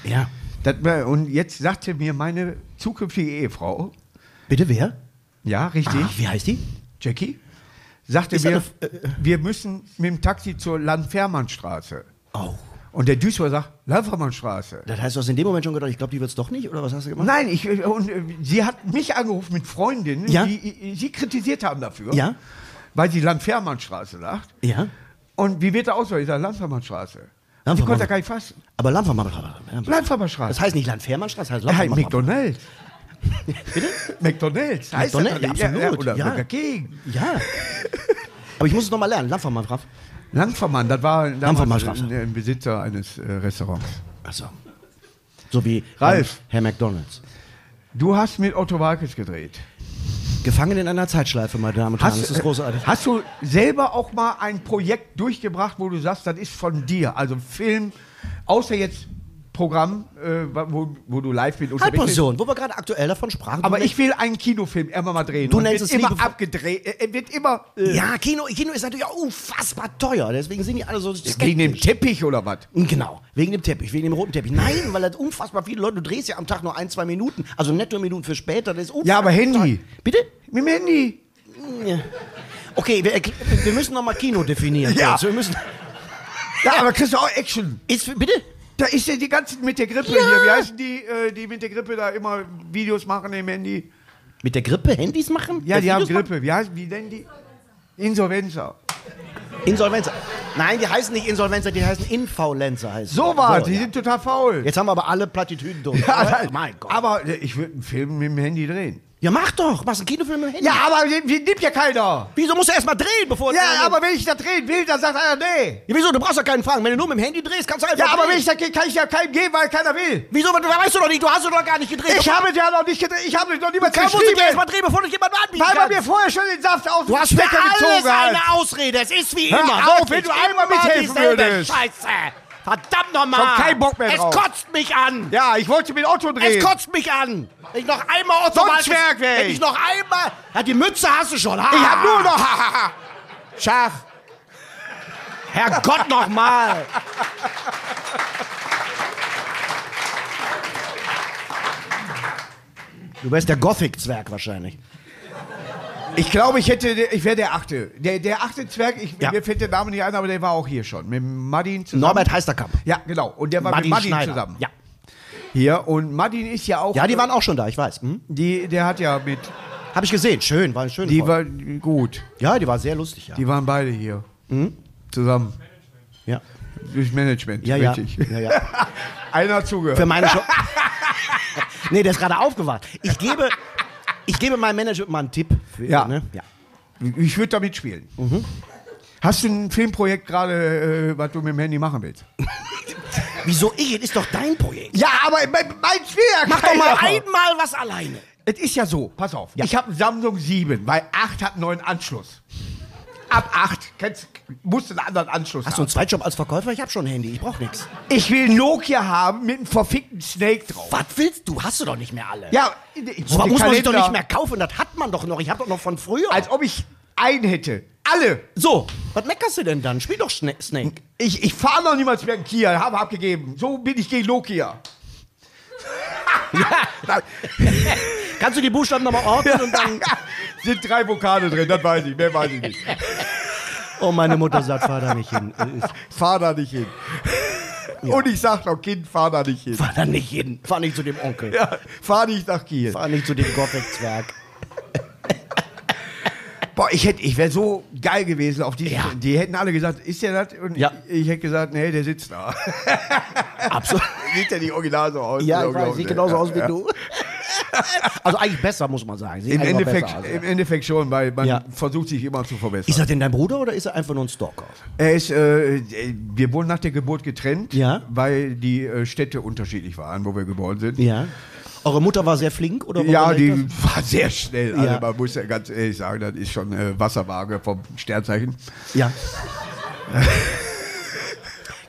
Ja. Das, und jetzt sagte mir meine zukünftige Ehefrau, Bitte wer? ja, richtig, Ach, wie heißt die? Jackie, sagte Ist mir, eine- äh, wir müssen mit dem Taxi zur Landfährmannstraße. Oh. Und der Duisburger sagt, Landfährmannstraße. Das heißt, du hast in dem Moment schon gedacht, ich glaube, die wird's doch nicht, oder was hast du gemacht? Nein, ich, und äh, sie hat mich angerufen mit Freundinnen, Ja. die äh, sie kritisiert haben dafür, Ja. weil sie Landfährmannstraße sagt. Ja. Und wie wird der auswählen? Ich sage ich Landfährmann- konnte da gar nicht fassen. Aber Landvermann. Landfährmannstraße. Das heißt nicht Landfährmannstraße, das heißt Ja, Landvermann. McDonalds. Bitte? McDonalds. Heißt McDonald's, nicht? absolut, oder ja. Burger King. Ja. Aber ich muss es nochmal lernen. Landvermann, Raff. Landvermann, das war damals Landvermannstraße. ein, ein Besitzer eines äh, Restaurants. Achso. So wie Ralf. ähm, Herr McDonalds. Du hast mit Otto Walkes gedreht. Gefangen in einer Zeitschleife, meine Damen und Herren. Das ist äh, großartig. hast du selber auch mal ein Projekt durchgebracht, wo du sagst, das ist von dir? Also Film, außer jetzt Programm, äh, wo, wo du live bist. Halbpension, wo wir gerade aktuell davon sprachen. Aber ich will einen Kinofilm immer mal drehen. Du Und nennst es immer abgedreht. äh, wird immer äh, Ja, Kino, Kino ist natürlich auch unfassbar teuer. Deswegen sind die alle so wegen dem skeptisch. Teppich oder was? Genau, wegen dem Teppich, wegen dem roten Teppich. Nein, weil das unfassbar viele Leute, du drehst ja am Tag nur ein, zwei Minuten, also netto Minuten für später, das ist unfassbar Ja, aber Handy. Bitte? Mit dem Handy. Okay, wir, wir müssen nochmal Kino definieren. Ja. kurz. Wir müssen, Ja, aber kriegst du auch Action. ist, bitte? Da ist ja die ganzen mit der Grippe hier. Wie heißen die, äh, die mit der Grippe da immer Videos machen im Handy? Mit der Grippe Handys machen? Ja, Das die haben Videos Grippe. Wie, heißen, wie nennen die? Insolvenza. machen? Insolvenzer. Nein, die heißen nicht Insolvenzer, die heißen Infaulenzer. Heißen So war die ja. sind total faul. Jetzt haben wir aber alle Plattitüden durch. Ja, nein. mein Gott. Aber äh, ich würde einen Film mit dem Handy drehen. Ja, mach doch. Machst einen Kinofilm mit dem Handy. Ja, aber den, den nimmt ja keiner. Wieso musst du erst mal drehen, bevor Ja, aber wenn ich da drehen will, dann sagt einer, nee. Ja, wieso? Du brauchst doch keinen Fang. Wenn du nur mit dem Handy drehst, kannst du einfach Ja, aber drehen. wenn ich da gehe, kann ich ja keinem geben, weil keiner will. Wieso? Du weißt du doch nicht. Du hast doch noch gar nicht gedreht. Ich habe ja noch nicht gedreht. Ich habe noch niemals Warum musst du geschrieben. erst mal drehen, bevor du jemanden anbieten Weil man mir vorher schon den Saft aus Du hast Stecker gezogen eine hat. Ausrede. Es ist wie Hör immer. auf, Wirklich. wenn du einmal mithelfen würdest. Scheiße. Verdammt nochmal. Schon kein Bock mehr Es drauf. kotzt mich an. Ja, ich wollte mit Otto drehen. Es kotzt mich an. Wenn ich noch einmal Otto So ein Walkes- Zwerg wär Wenn ich. ich noch einmal... Ja, die Mütze hast du schon. Ha. ich habe nur noch. Schach. Herrgott nochmal. Du wärst der Gothic-Zwerg wahrscheinlich. Ich glaube, ich hätte, ich wäre der achte. Der, der achte Zwerg, ich, Ja. mir fällt der Name nicht ein, aber der war auch hier schon. Mit Madin zusammen. Norbert Heisterkamp. Ja, genau. Und der war Martin mit Madin Schneider. zusammen. Ja. Hier. Und Madin ist ja auch. ja, die waren auch schon da, ich weiß. Hm? Die, der hat ja mit. Habe ich gesehen. Schön, war eine schöne Die Folge. war gut. Ja, die war sehr lustig, ja. Die waren beide hier. Zusammen. ja. Durch Management. Ja, ja. richtig. ja, ja. (laughs) Einer hat zugehört. Für meine Show. (laughs) nee, der ist gerade aufgewacht. Ich gebe, ich gebe meinem Manager mal einen Tipp. Für, Ja. Ne? ja. Ich würde da mitspielen. Hast du ein Filmprojekt gerade, äh, was du mit dem Handy machen willst? (laughs) Wieso ich? Das ist doch dein Projekt. Ja, aber mein, mein Schwer. Mach doch mal einmal was alleine. Es ist ja so, pass auf. Ja. Ich habe einen Samsung 7, weil 8 hat einen neuen Anschluss. Ab 8 kennst, musst du einen anderen Anschluss Hast du haben. einen Zweitjob als Verkäufer? Ich habe schon ein Handy, ich brauche nichts. Ich will Nokia haben mit einem verfickten Snake drauf. Was willst du? Hast du doch nicht mehr alle. Ja, ich so was muss man sich doch nicht mehr kaufen, das hat man doch noch. Ich habe doch noch von früher. Als ob ich einen hätte. Alle. so, was meckerst du denn dann? Spiel doch Schne Snake. Ich, ich fahre noch niemals mehr einen Kia, habe abgegeben. So bin ich gegen Nokia. (laughs) Kannst du die Buchstaben nochmal ordnen und dann... (laughs) Sind drei Vokale drin, das weiß ich, mehr weiß ich nicht. Oh, meine Mutter sagt, fahr da nicht hin. Äh, Fahr da nicht hin. Und ich sag noch, Kind, fahr da nicht hin. Fahr da nicht hin. Fahr nicht zu dem Onkel. Ja, fahr nicht nach Kiel. Fahr nicht zu dem Gotthard-Zwerg. (laughs) Boah, ich, hätte, ich wäre so geil gewesen auf die. Ja. Die hätten alle gesagt, ist der das? Und Ja. ich hätte gesagt, nee, der sitzt da. Absolut. (laughs) Sieht ja nicht original so aus. Ja, ich weiß, sieht genauso aus wie Ja. du. (laughs) (laughs) Also eigentlich besser, muss man sagen. Im Endeffekt, besser aus, Im. Endeffekt schon, weil man Ja. versucht sich immer zu verbessern. Ist er denn dein Bruder oder ist er einfach nur ein Stalker? Er ist, äh, wir wurden nach der Geburt getrennt, Ja. weil die äh, Städte unterschiedlich waren, wo wir geboren sind. Ja. Eure Mutter war sehr flink oder Ja, die das? (laughs) war sehr schnell. Also Ja. man muss ja ganz ehrlich sagen, das ist schon äh, Wasserwaage vom Sternzeichen. Ja. (laughs)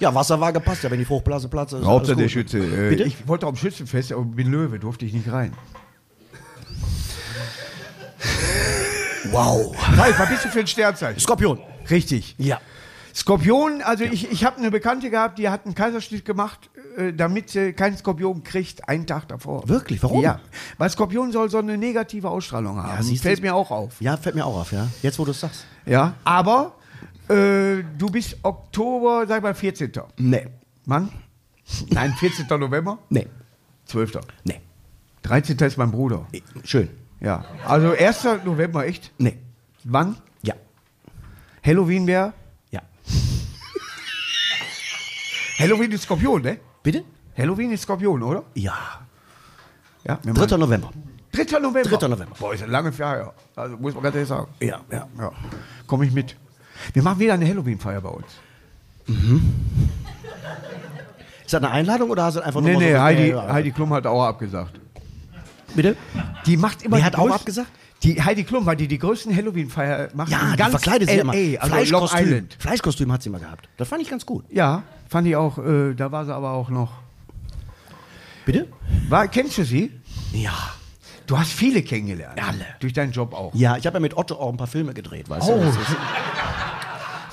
ja, Wasserwaage passt ja, wenn die Fruchtblase platzt. ist Hauptsache der alles gut. Schütze. Äh, Bitte? Ich wollte am Schützenfest, aber bin Löwe, durfte ich nicht rein. Wow. Ralf, was bist du für ein Sternzeichen? Skorpion. Richtig. Ja. Skorpion, also ich, ich habe eine Bekannte gehabt, die hat einen Kaiserschnitt gemacht, äh, damit sie keinen Skorpion kriegt, einen Tag davor. Wirklich? Warum? Ja, weil Skorpion soll so eine negative Ausstrahlung haben. siehst du, Fällt mir auch auf. Ja, fällt mir auch auf, ja. Jetzt, wo du es sagst. Ja, aber äh, du bist Oktober, sag mal 14. Nee. Wann? Nein, 14. November? (laughs) Nee. 12. Nee. 13. ist mein Bruder. Schön. Ja, also 1. November, echt? Nee. Wann? Ja. Halloween wäre? Ja. (laughs) Halloween ist Skorpion, ne? Bitte? Halloween ist Skorpion, oder? Ja. Ja. 3. November. 3. November. 3. November. Boah, ist eine lange Feier. Also muss man ganz ehrlich sagen. Ja, ja. Ja. Komme ich mit. Wir machen wieder eine Halloween-Feier bei uns. Ist das eine Einladung oder hast du einfach nur Nee, mal nee, so Heidi, Ja, ja. Heidi Klum hat auch abgesagt. Bitte? Die macht immer Wer die hat auch größten- abgesagt? Die Heidi Klum, weil die die größten Halloween-Feier macht Ja, die ganz verkleidet LA, immer. also Fleischkostüm. Fleischkostüm hat sie mal gehabt. Das fand ich ganz gut. Ja, fand ich auch, äh, da war sie aber auch noch. Bitte? War, kennst du sie? Ja. Du hast viele kennengelernt. Alle. Durch deinen Job auch. Ja, ich habe ja mit Otto auch ein paar Filme gedreht, weißt Oh. du?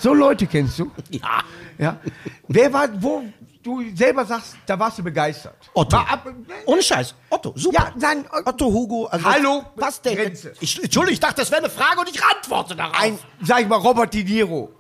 So Leute kennst du? (laughs) Ja. Ja. Wer war, wo du selber sagst, da warst du begeistert? Otto. War ab, Ohne Scheiß. Otto, super. Ja, nein, Otto Hugo. Also Hallo? Was denn? Grenze. Ich, Entschuldigung, ich dachte, das wäre eine Frage und ich antworte darauf. ein, sag ich mal, Robert De Niro.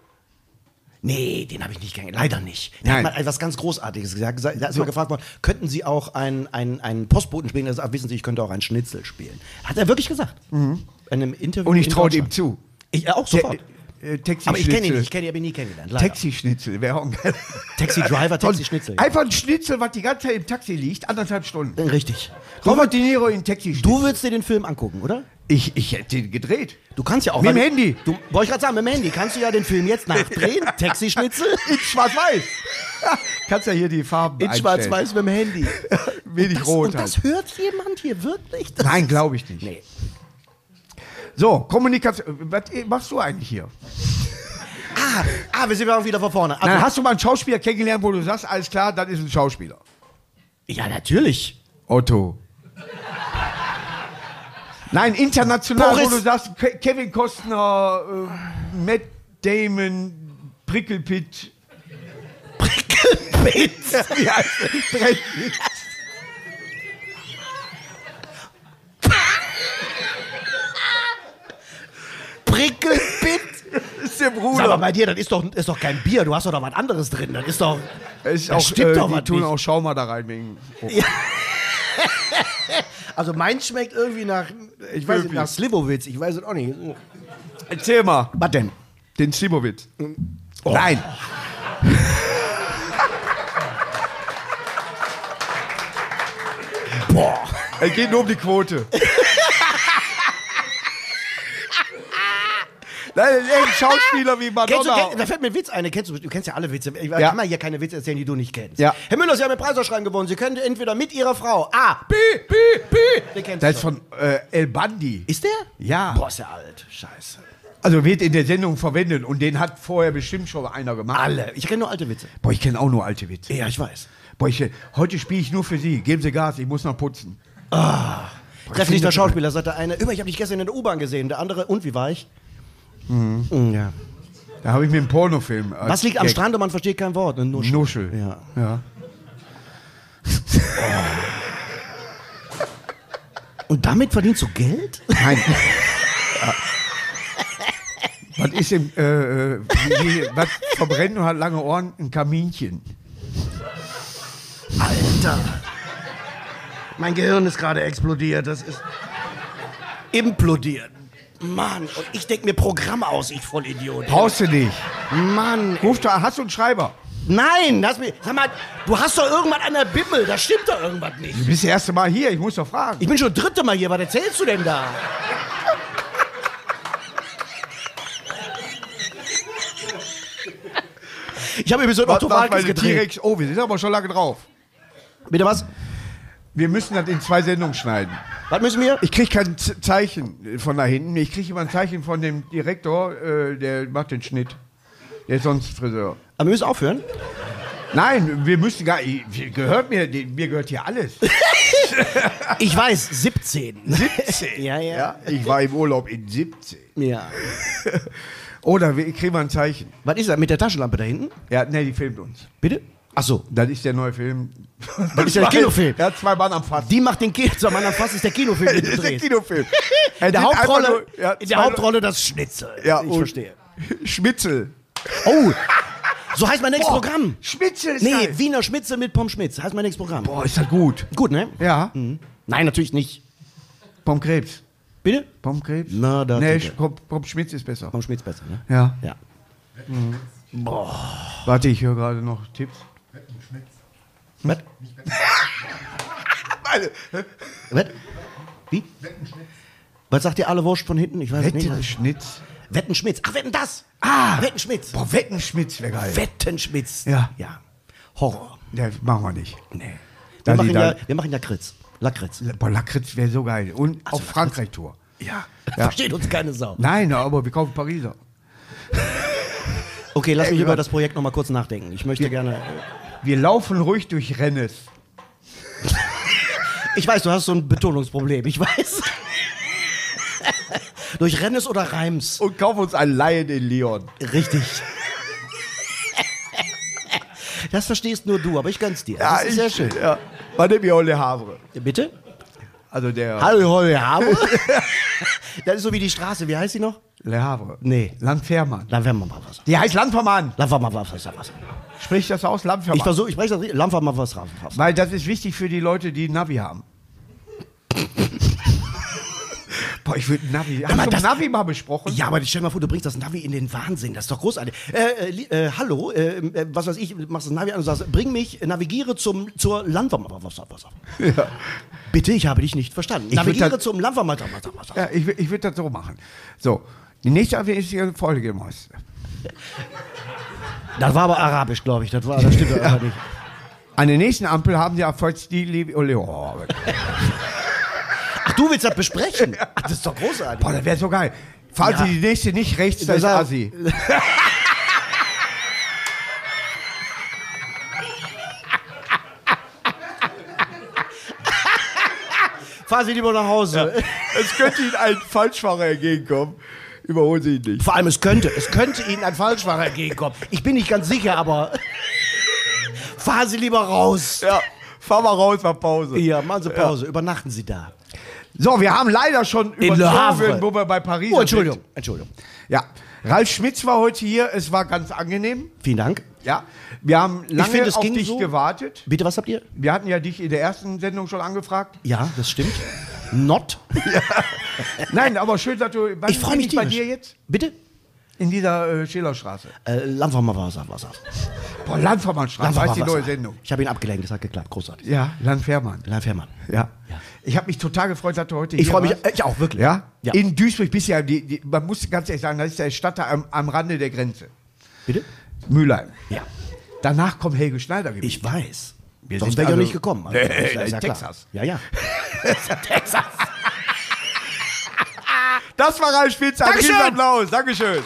Nee, den habe ich nicht kennengelernt. Leider nicht. Der Nein. hat mal etwas ganz Großartiges gesagt. Da ist mal gefragt worden, könnten Sie auch einen, einen, einen Postboten spielen? Sagt, wissen Sie, ich könnte auch einen Schnitzel spielen. Hat er wirklich gesagt. In einem Interview Und ich traue ihm zu. Ich äh, auch sofort. Äh, Taxi Aber ich kenne ihn Schnitzel. nicht. Ich kenne ihn, habe ihn nie kennengelernt. Leider. Taxi-Schnitzel wäre auch ein geil. Taxi Driver, Taxi Schnitzel. Einfach ein Schnitzel, was die ganze Zeit im Taxi liegt, anderthalb Stunden. Richtig. Robert De Niro in Taxi Du würdest dir den Film angucken, oder? Ich, ich hätte ihn gedreht. Du kannst ja auch. Mit dem Handy. Du, wollte ich gerade sagen, mit dem Handy kannst du ja den Film jetzt nachdrehen. (laughs) Taxi Schnitzel. In Schwarz-Weiß. (laughs) Kannst ja hier die Farben In. Schwarz-Weiß mit dem Handy. Wenig Das, rot und das halt. hört jemand hier wirklich? Das Nein, glaube ich nicht. Nee. So, Kommunikation. Was machst du eigentlich hier? Ah, ah, wir sind auch wieder von vorne. Also, Nein, hast du mal einen Schauspieler kennengelernt, wo du sagst, alles klar, das ist ein Schauspieler? ja, natürlich. Otto. Nein, international, Boris. wo du sagst, Ke Kevin Costner, äh, Matt Damon. Wie heißt der? Brad Pitt. (laughs) Prickelpitt. Das (laughs) ist der Sag mal, Bruder. bei dir, das ist doch, ist doch kein Bier. Du hast doch da was anderes drin. Das ist doch. Da auch, stimmt äh, doch was tun nicht. auch Schauma da rein wegen. Oh. Also, meins schmeckt irgendwie nach. Ich weiß nicht, nach Slivovitz. Ich weiß es auch nicht. Erzähl mal, Was denn? den Slivovitz. Oh. Nein. (laughs) Boah. Es geht nur um die Quote. Nein, ein Schauspieler wie Kennst du, Madonna. da fällt mir ein Witz ein. Kennst du, du kennst ja alle Witze. Ich Ja. kann mal hier keine Witze erzählen, die du nicht kennst. Ja. Herr Müller, Sie haben den Preisausschreiben gewonnen. Sie können entweder mit Ihrer Frau A. Pi, pi, pi. Den kennst Das ist von äh, El Bandi. Ist der? Ja. Boah, ist der alt. Scheiße. Also wird in der Sendung verwendet und den hat vorher bestimmt schon einer gemacht. Alle. Ich kenne nur alte Witze. Boah, ich kenne auch nur alte Witze. Ja, ich weiß. Boah, ich, heute spiele ich nur für Sie. Geben Sie Gas, ich muss noch putzen. Treffen nicht der Schauspieler, sagt der eine. Immer, ich habe dich gestern in der U-Bahn gesehen. Der andere, und wie war ich? Mhm. Ja. Da habe ich mir einen Pornofilm. Was liegt am Gag. Strand und man versteht kein Wort? Eine Nuschel. Nuschel. Ja. ja. Und damit verdienst du Geld? Nein. was ist im, äh, äh, wie, was verbrennt und hat lange Ohren? Ein Kaminchen. Alter. Mein Gehirn ist gerade explodiert. Das ist implodiert. Mann, und ich denke mir Programm aus, ich Vollidiot. Brauchst du nicht. Mann. Ruf da, hast du einen Schreiber? Nein, lass mich. Sag mal, du hast doch irgendwas an der Bimmel. Da stimmt doch irgendwas nicht. Du bist das erste Mal hier, ich muss doch fragen. Ich bin schon das dritte Mal hier. Was erzählst du denn da? Ich habe übrigens macht Tovalkes meine gedreht. T-Rex? Oh, wir sind aber schon lange drauf. Bitte was? Wir müssen das in zwei Sendungen schneiden. Was müssen wir? Ich kriege kein Z Zeichen von da hinten. Ich kriege immer ein Zeichen von dem Direktor, äh, der macht den Schnitt. Der ist sonst Friseur. Aber wir müssen aufhören. Nein, wir müssen gar. Gehört mir, mir gehört hier alles. (laughs) Ich weiß, 17. 17. (laughs) Ja, ja. ja. Ich war im Urlaub in 17. Ja. (laughs) Oder wir kriegen mal ein Zeichen. Was ist das mit der Taschenlampe da hinten? Ja, ne, die filmt uns. Bitte? Ach so. Das ist der neue Film. Das ist der (laughs) Kinofilm. Er hat zwei Mann am Fass. Die macht den Kino. Sag mal, Fass ist der Kinofilm, den (laughs) ist der. Kinofilm. (laughs) In der Hauptrolle, nur- ja, in der zwei- Hauptrolle das Schnitzel. Ja, ich verstehe. Schmitzel. Oh, so heißt mein nächstes Boah, Programm. Schmitzel ist Nee, geil. Wiener Schmitzel mit Pommes Schmitz. Heißt mein nächstes Programm. Boah, ist das gut. Gut, ne? Ja. Nein, natürlich nicht. Pommes Krebs. Bitte? Pommes Krebs? Na, da- Nee. Pommes Schmitz ist besser. Pommes Schmitz besser, ne? Ja. Ja. Warte, ich höre gerade noch Tipps. Was? Was? Wie? Was sagt ihr alle Wurst von hinten? Ich weiß nicht. Schnitz. Wetten Schmitz. Ach, Wetten das. Ah. Wetten Schmitz. Boah, Wettenschmitz wäre geil. Wetten Schmitz. Ja. Ja. Horror. Ja, machen wir nicht. Nee. Wir machen, ja, wir machen ja Kritz. Lakritz. Boah, Lakritz wäre so geil. Und auf Lakritz. Frankreich-Tour. Ja. (laughs) Versteht uns keine Sau. Nein, aber wir kaufen Pariser. Okay, lass mich Ey, über über- das Projekt noch mal kurz nachdenken. Ich möchte gerne. Wir laufen ruhig durch Rennes. Ich weiß, du hast so ein Betonungsproblem. Ich weiß. Durch Rennes oder Reims? Und kaufen uns ein Lion in Lyon. Richtig. Das verstehst nur du, aber ich gönn's dir. das ist sehr schön. Ja. Man nimmt ja auch Le Havre. Bitte? Also der Hallo, hallo, hallo. (laughs) Das ist so wie die Straße. Wie heißt sie noch? Le Havre. Nee. Landfermann. Lampfermann was. Die heißt Landfermann. Lampfermann was. was, was. Sprich das aus, Landfermann. Ich versuche, ich spreche das richtig. Lampfermann was. was. Weil das ist wichtig für die Leute, die Navi haben. (laughs) Boah, ich würde Navi. Hast du das- Navi mal besprochen? Ja, aber stell dir mal vor, du bringst das Navi in den Wahnsinn. Das ist doch großartig. Äh, äh, äh, hallo, äh, äh, was weiß ich, machst das Navi an und sagst, bring mich, navigiere zum, zur Landvermarktung. Was, was, was. Ja. Bitte, ich habe dich nicht verstanden. würd navigiere das- zum Landvermarktung. Ja, ich, ich würde das so machen. So, die nächste aufwendige Folge, Maus. Das war aber arabisch, glaube ich. Das, war, das stimmt aber nicht. An der nächsten Ampel haben sie erfolgt die. Oh, Ach, du willst das besprechen? Ach, das ist doch großartig. boah, das wäre so geil. Fahren Ja. Sie die nächste nicht rechts, da ist Das- Assi. Fahr sie lieber nach Hause. Es könnte Ihnen ein Falschfahrer entgegenkommen. Überholen Sie ihn nicht. Vor allem, es könnte, es könnte Ihnen ein Falschfahrer entgegenkommen. Ich bin nicht ganz sicher, aber (laughs) fahren Sie lieber raus. Ja, fahr mal raus, mal Pause. Ja, machen Sie Pause. Übernachten Sie da. So, wir haben leider schon In Le Havre. überzogen, wo wir bei Paris Oh, Entschuldigung. Entschuldigung. sind. Ja, Ralf Schmitz war heute hier. Es war ganz angenehm. Vielen Dank. Ja, wir haben lange finde, es auf ging dich so- gewartet. Bitte, was habt ihr? Wir hatten ja dich in der ersten Sendung schon angefragt. Ja, das stimmt. Not. (laughs) Nein, aber schön, dass du. Ich freue mich bei dir jetzt Bitte? in dieser äh, Schillerstraße. Äh, Wasser. Boah, Landfermannstraße, Lampfer heißt die neue. Sendung. Ich habe ihn abgelenkt, das hat geklappt. Großartig. Ja, Landfermann. Lampfermann. Ja. Ja. Ich habe mich total gefreut, dass du heute Ich hier freue mich, warst. äh, ich auch, wirklich. Ja? Ja. In Duisburg bist du ja, die, die, man muss ganz ehrlich sagen, das ist der Stadtteil am, am Rande der Grenze. Bitte? Mülheim. Ja. Danach kommt Helge Schneider. Ich weiß. Wir Sonst wäre ich ja also- nicht gekommen. Nee, (laughs) das in klar. Texas. Ja, ja. Ja (laughs) Texas. Das war Ralf Spitzer. Ein Dankeschön. Riesenapplaus. Dankeschön.